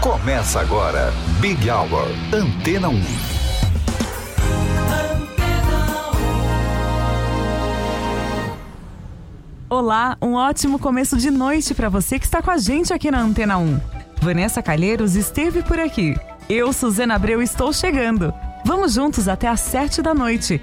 Começa agora, Big Hour, Antena 1. Olá, um ótimo começo de noite para você que está com a gente aqui na Antena 1. Vanessa Calheiros esteve por aqui. Eu, Suzana Abreu, estou chegando. Vamos juntos até às sete da noite.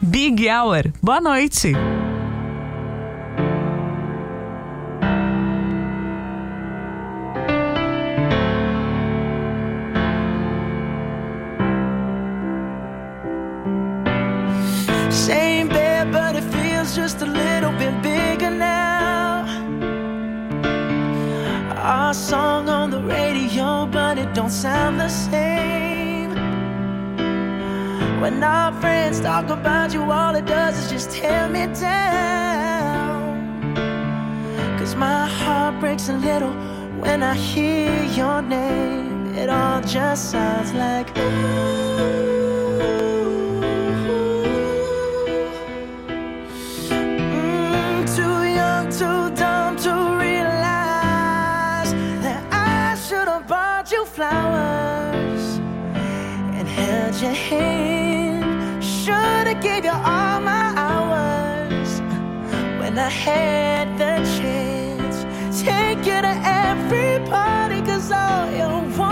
Big Hour. Boa noite. Sounds like Mm, too young, too dumb to realize that I should have bought you flowers and held your hand. Should have gave you all my hours when I had the chance. Take you to every party, cause all you wanted to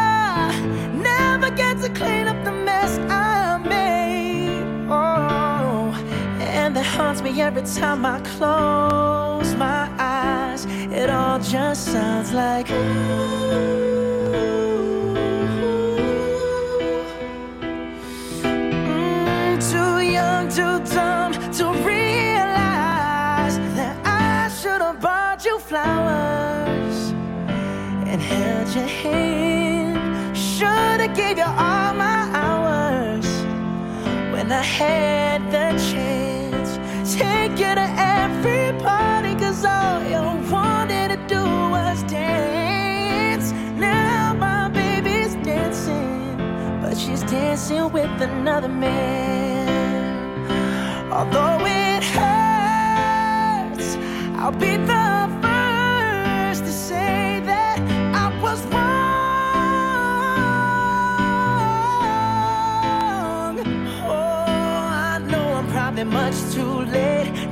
me every time I close my eyes. It all just sounds like. Mm, too young, too dumb to realize that I should have bought you flowers and held your hand. Should have gave you all my hours when I had the chance. Take you to every party, cause all you wanted to do was dance. Now my baby's dancing, but she's dancing with another man. Although it hurts, I'll be the first to say that I was wrong. Oh, I know I'm probably much too late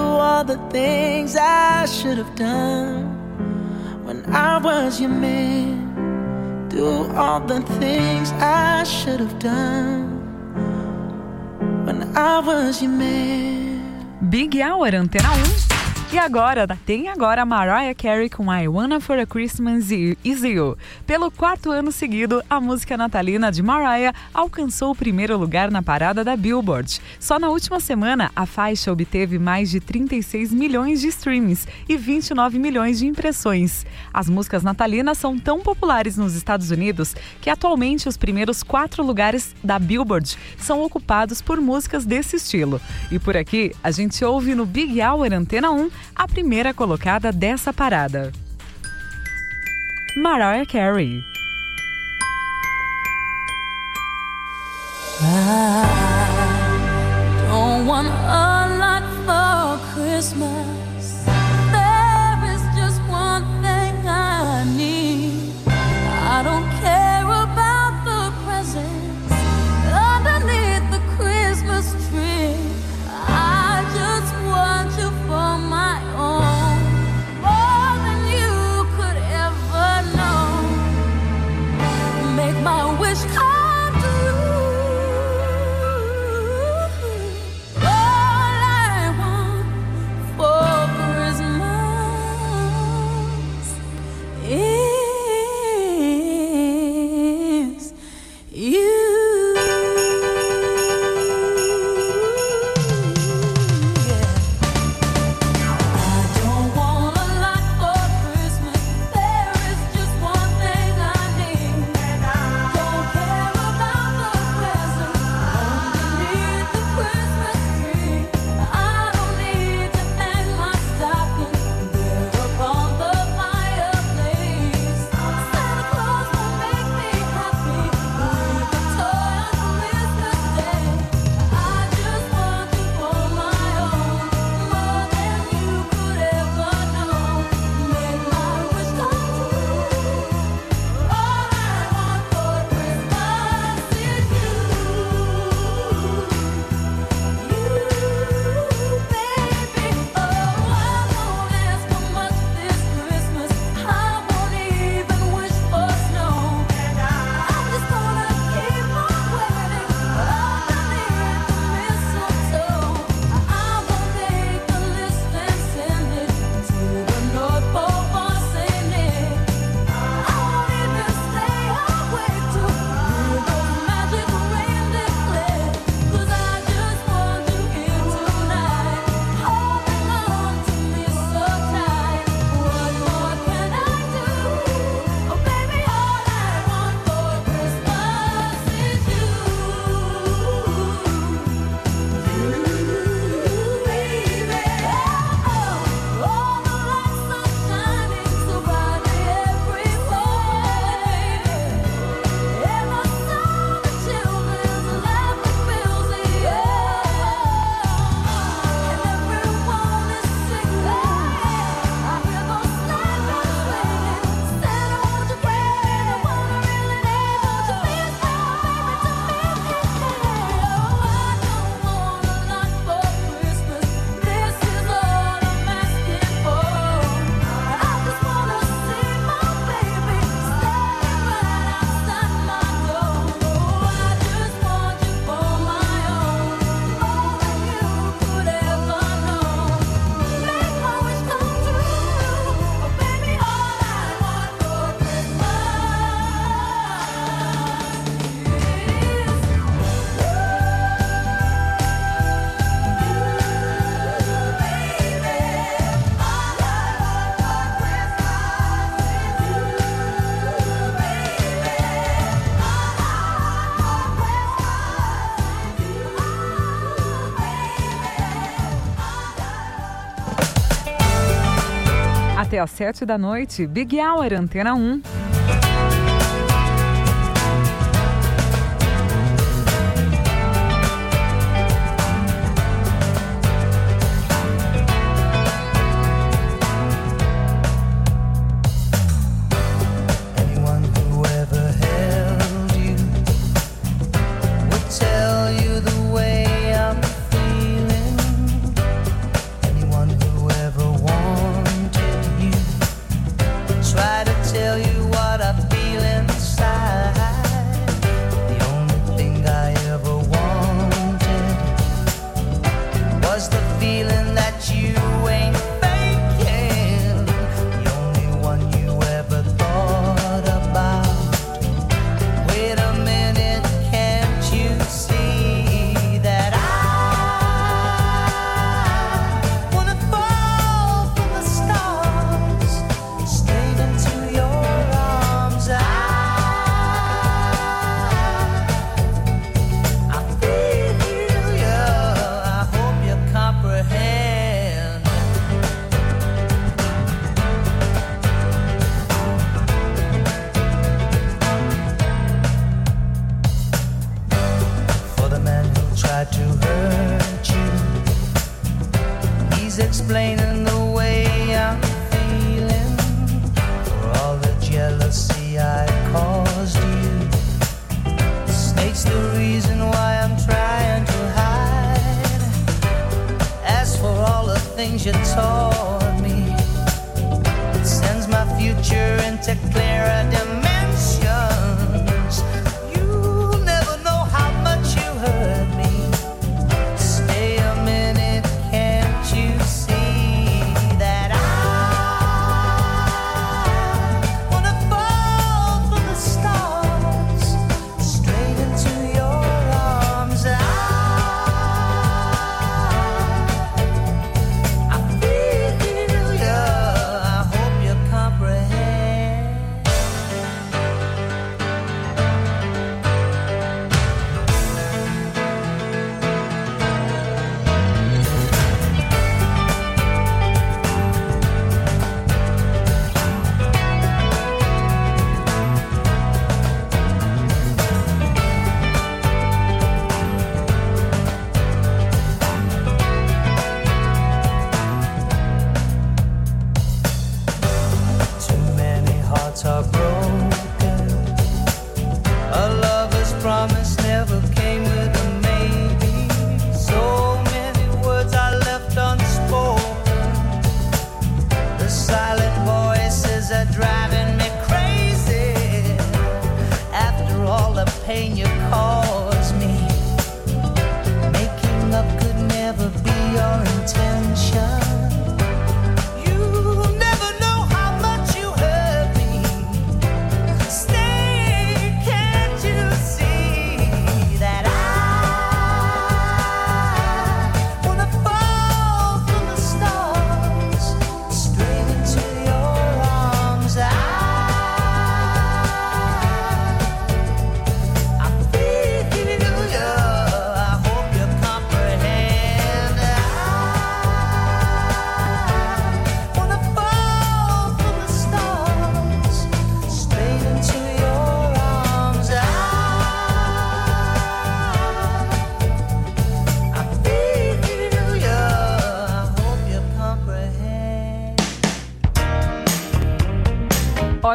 All the things I should have done when I was your man. Do all the things I should have done when I was your man. Big Hour Antena 1. Um. E agora, tem agora Mariah Carey com I Wanna For a Christmas Is You. Pelo quarto ano seguido, a música natalina de Mariah alcançou o primeiro lugar na parada da Billboard. Só na última semana, a faixa obteve mais de 36 milhões de streams e 29 milhões de impressões. As músicas natalinas são tão populares nos Estados Unidos que atualmente os primeiros quatro lugares da Billboard são ocupados por músicas desse estilo. E por aqui, a gente ouve no Big Hour Antena 1 a primeira colocada dessa parada. Mariah Carey. Don't want a lot for Christmas. às 7 da noite. Big Hour Antena 1.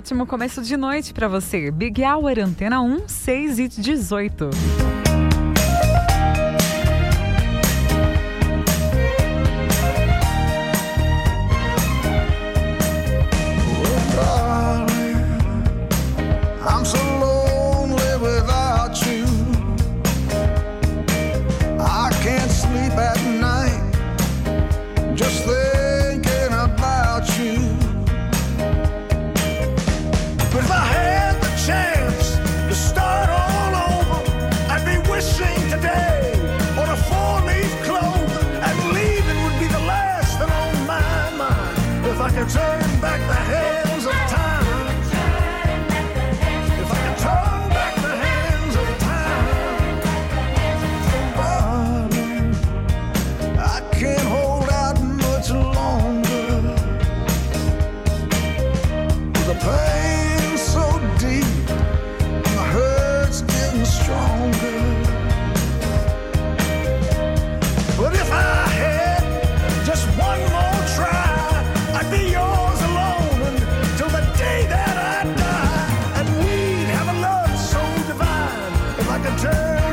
ótimo começo de noite para você. Big Hour Antena 1, 6 e 18. like a turn.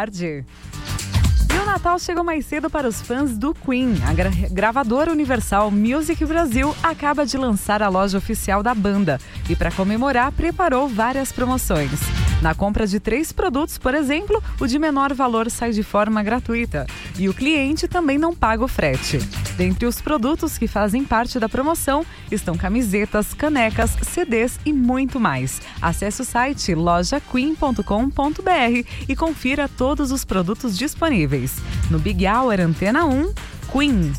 tarde. E o Natal chegou mais cedo para os fãs do Queen. A gra gravadora Universal Music Brasil acaba de lançar a loja oficial da banda e, para comemorar, preparou várias promoções. Na compra de três produtos, por exemplo, o de menor valor sai de forma gratuita e o cliente também não paga o frete. Dentre os produtos que fazem parte da promoção estão camisetas, canecas, CDs e muito mais. Acesse o site lojaqueen.com.br e confira todos os produtos disponíveis. No Big Hour Antena 1, Queen.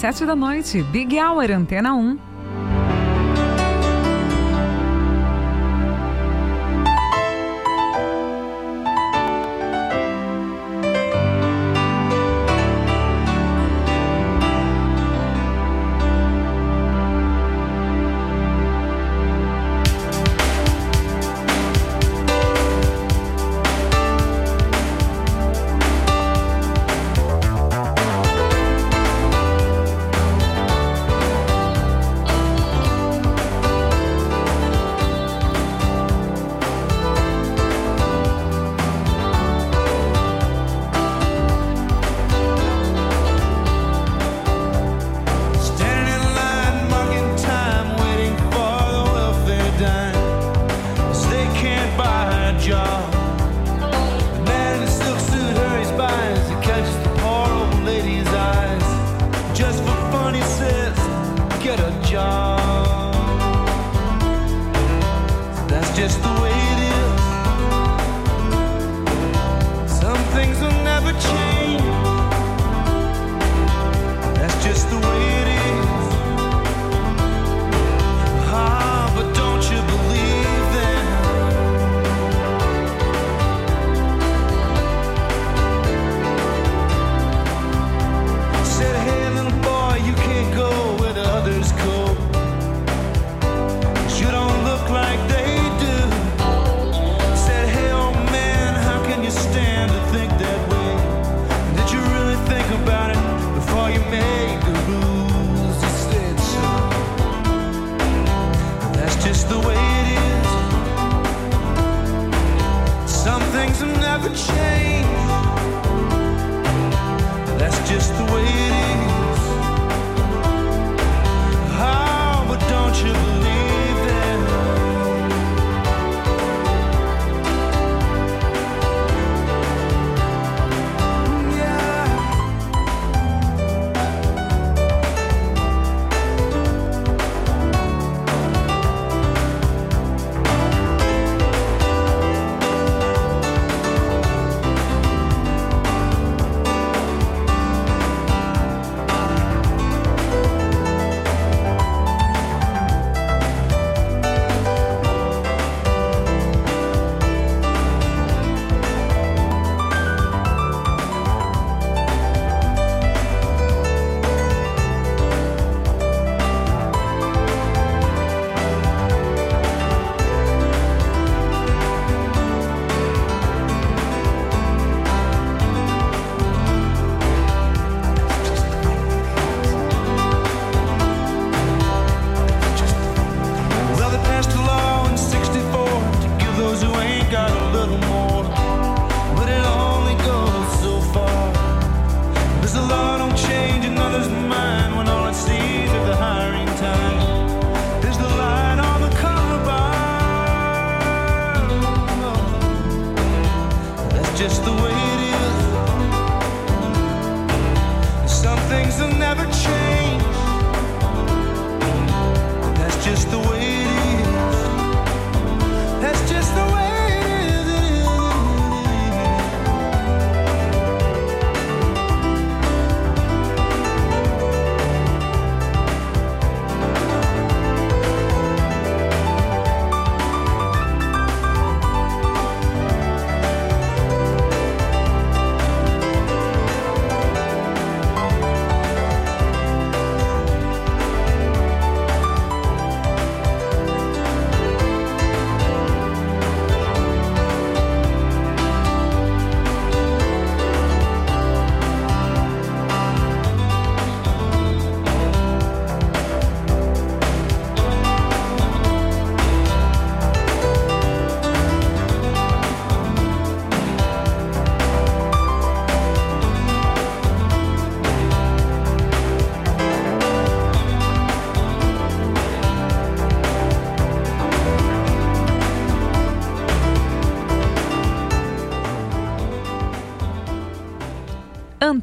sete da noite, Big Hour Antena 1.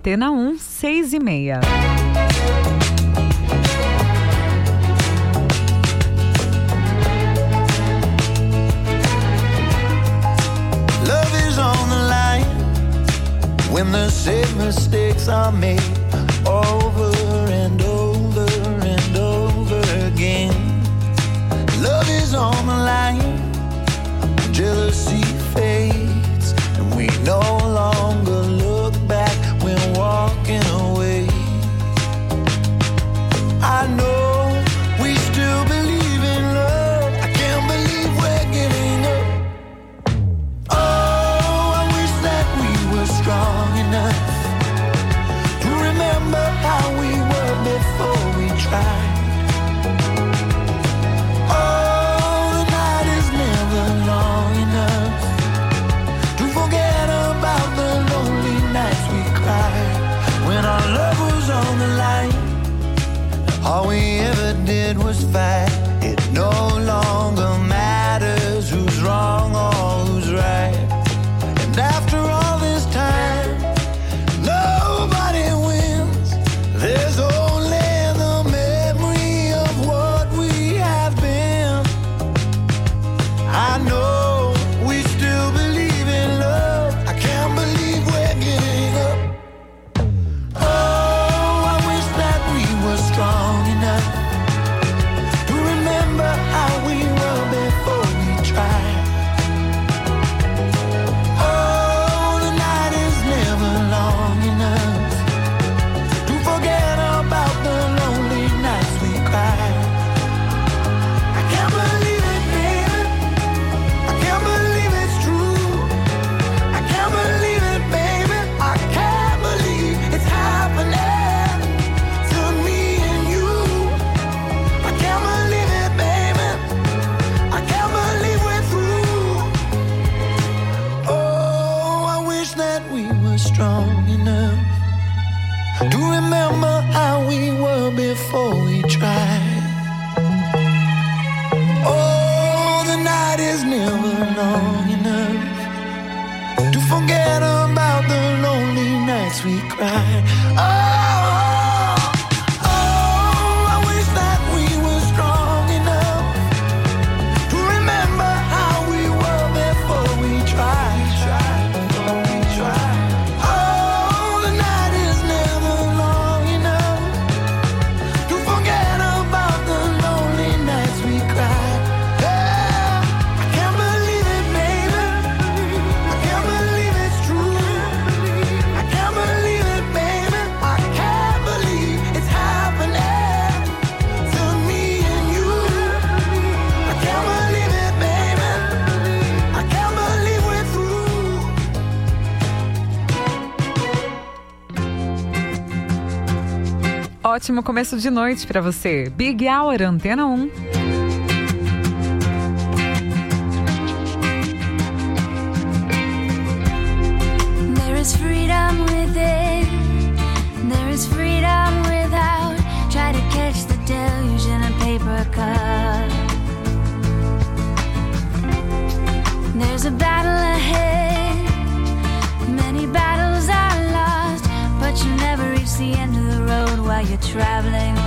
Antena 1, 6 e meia. Love is on the line when the same mistakes are made. ótimo começo de noite para você. Big Hour Antena 1. traveling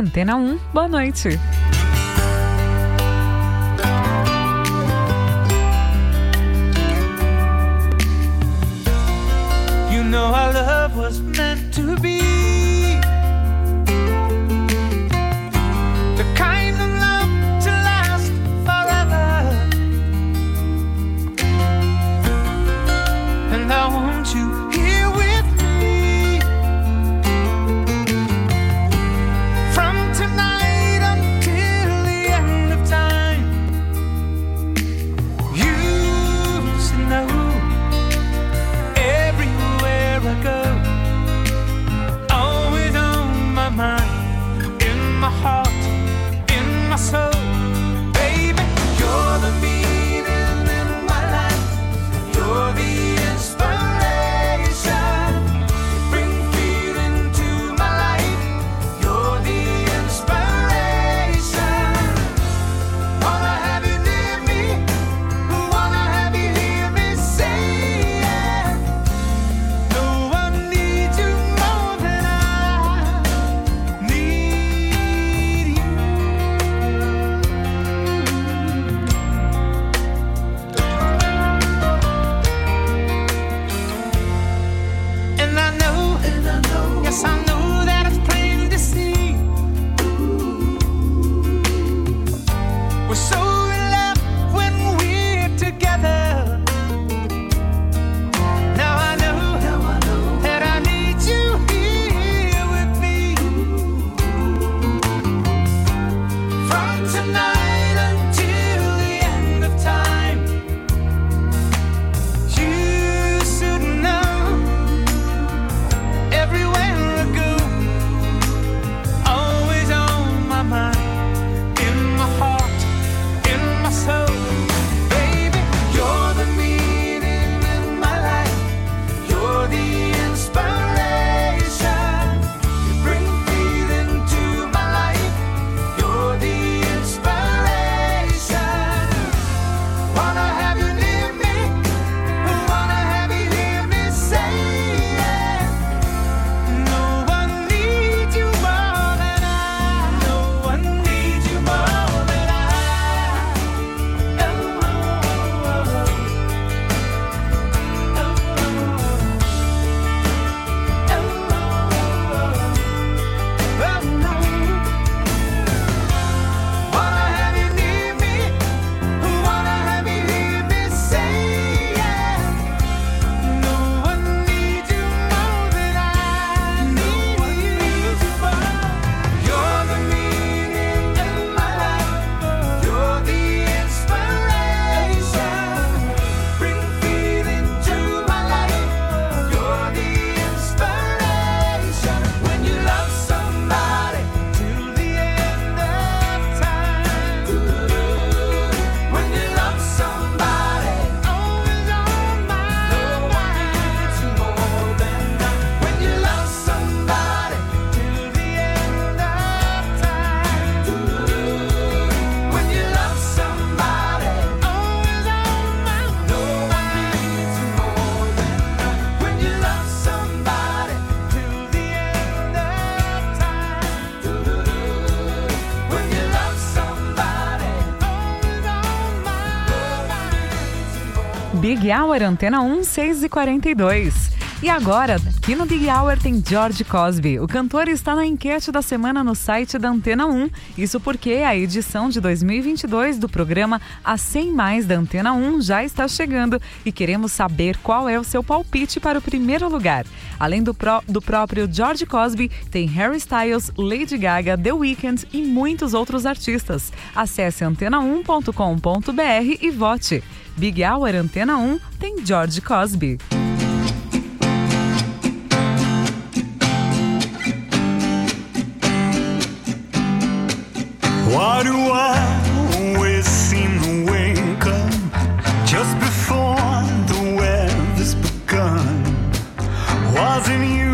Antena 1, boa noite. Big Hour Antena 1, 6 e 42. E agora, aqui no Big Hour tem George Cosby. O cantor está na enquete da semana no site da Antena 1. Isso porque a edição de 2022 do programa A 100 Mais da Antena 1 já está chegando e queremos saber qual é o seu palpite para o primeiro lugar. Além do, pró do próprio George Cosby, tem Harry Styles, Lady Gaga, The Weeknd e muitos outros artistas. Acesse antena1.com.br e vote. Big Hour Antena 1 tem George Cosby. Why do I always seem to wake up just before the weather's begun? Wasn't you?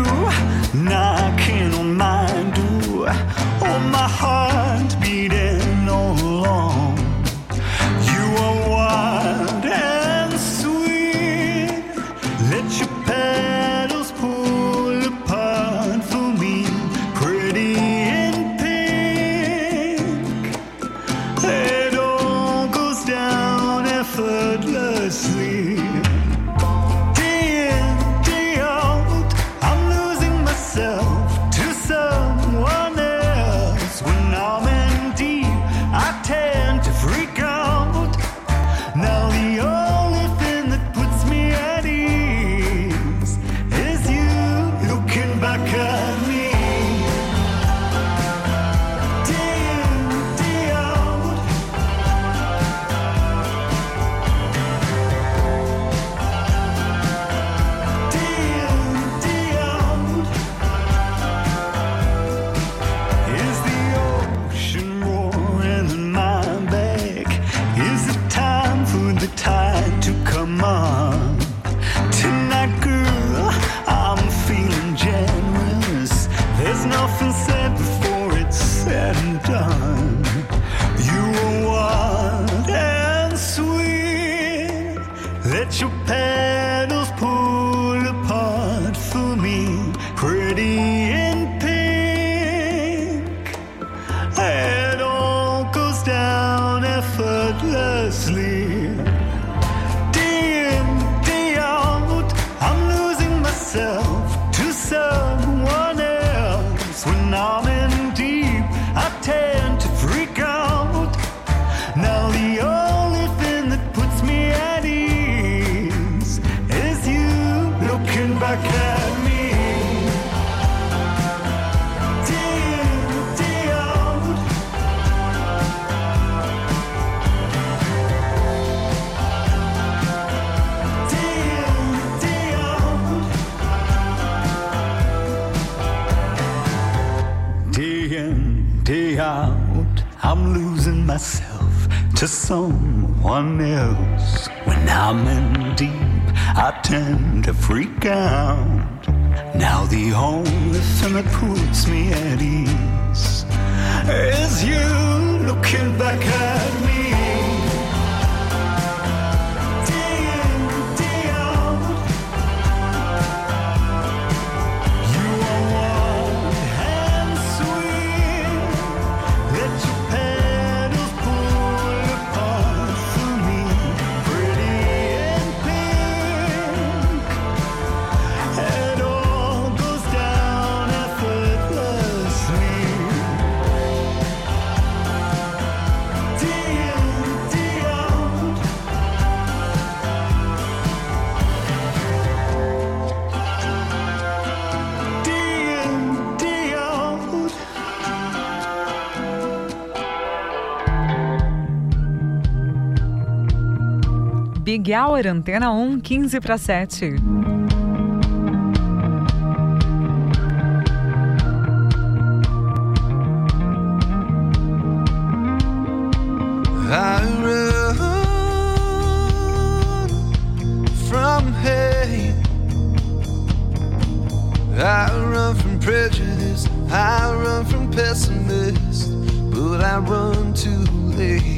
to someone else. When I'm in deep, I tend to freak out. Now the only thing that puts me at ease is you looking back at me. Big Hour Antena 1, 15 para 7. I run from hate. I run from prejudice. I run from pessimists. But I run too late.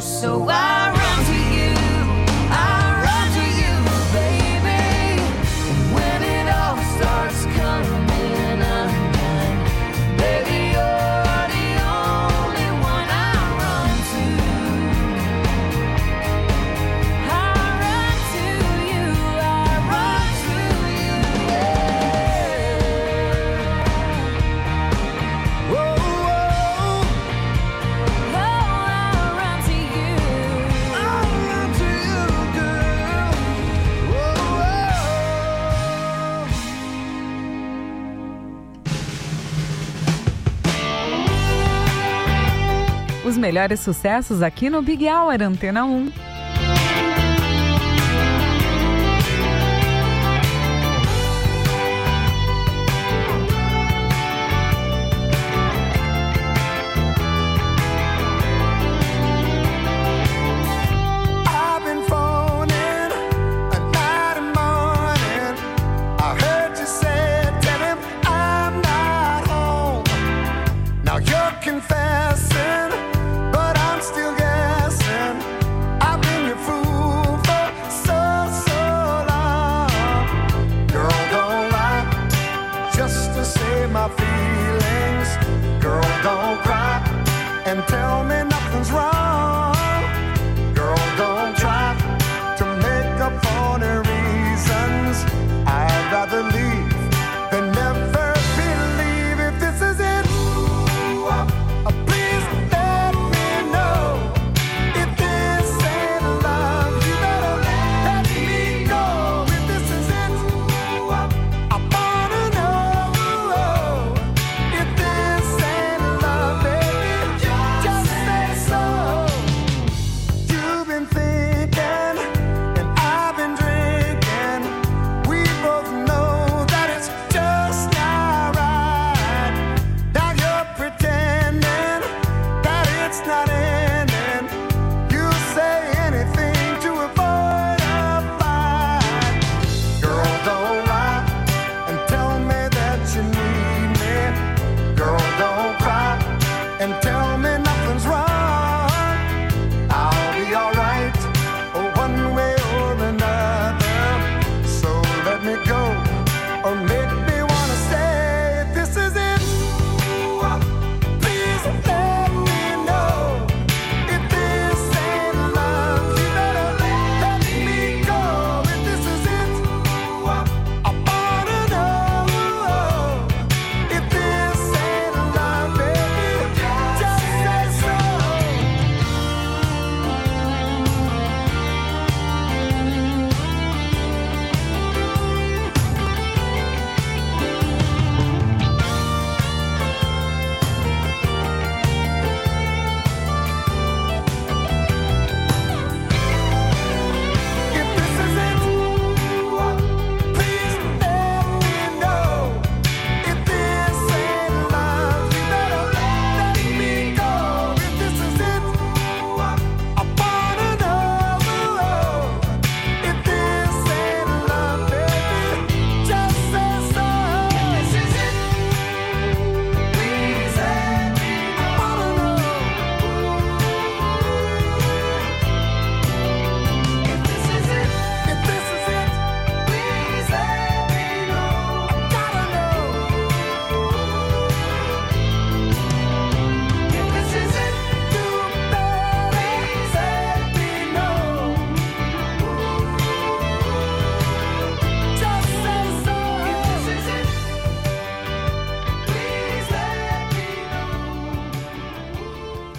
so I melhores sucessos aqui no Big Hour Antena 1.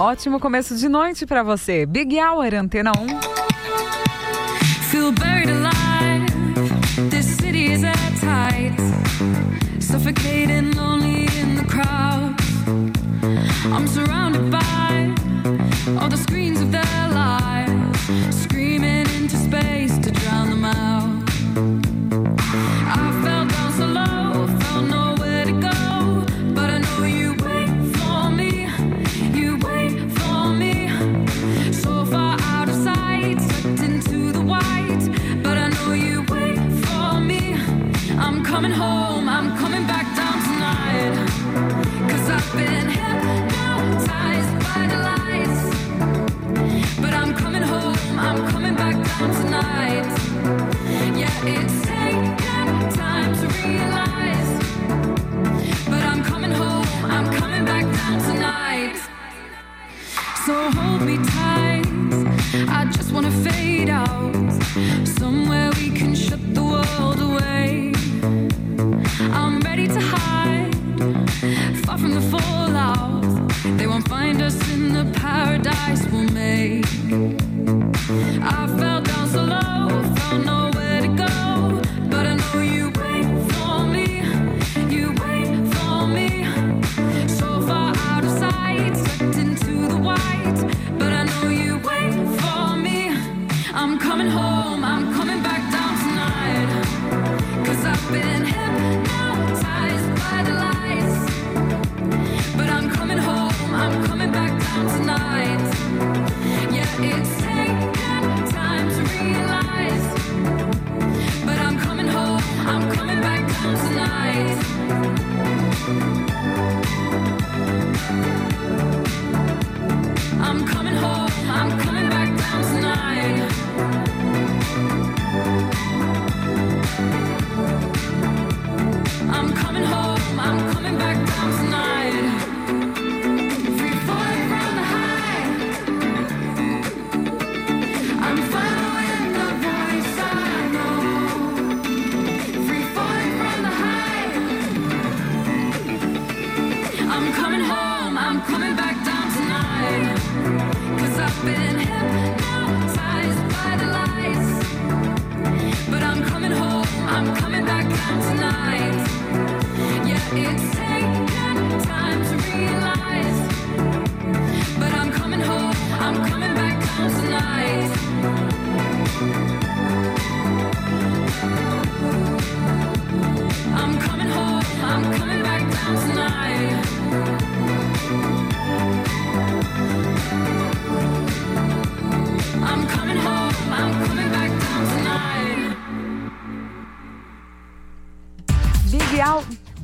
ótimo começo de noite para você. Big Hour Antena 1. Just wanna fade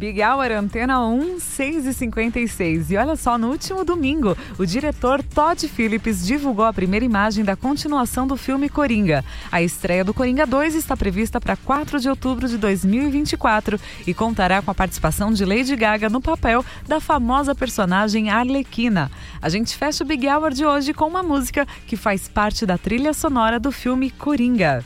Big Hour Antena 1, 6 e 56 E olha só, no último domingo, o diretor Todd Phillips divulgou a primeira imagem da continuação do filme Coringa. A estreia do Coringa 2 está prevista para 4 de outubro de 2024 e contará com a participação de Lady Gaga no papel da famosa personagem Arlequina. A gente fecha o Big Hour de hoje com uma música que faz parte da trilha sonora do filme Coringa.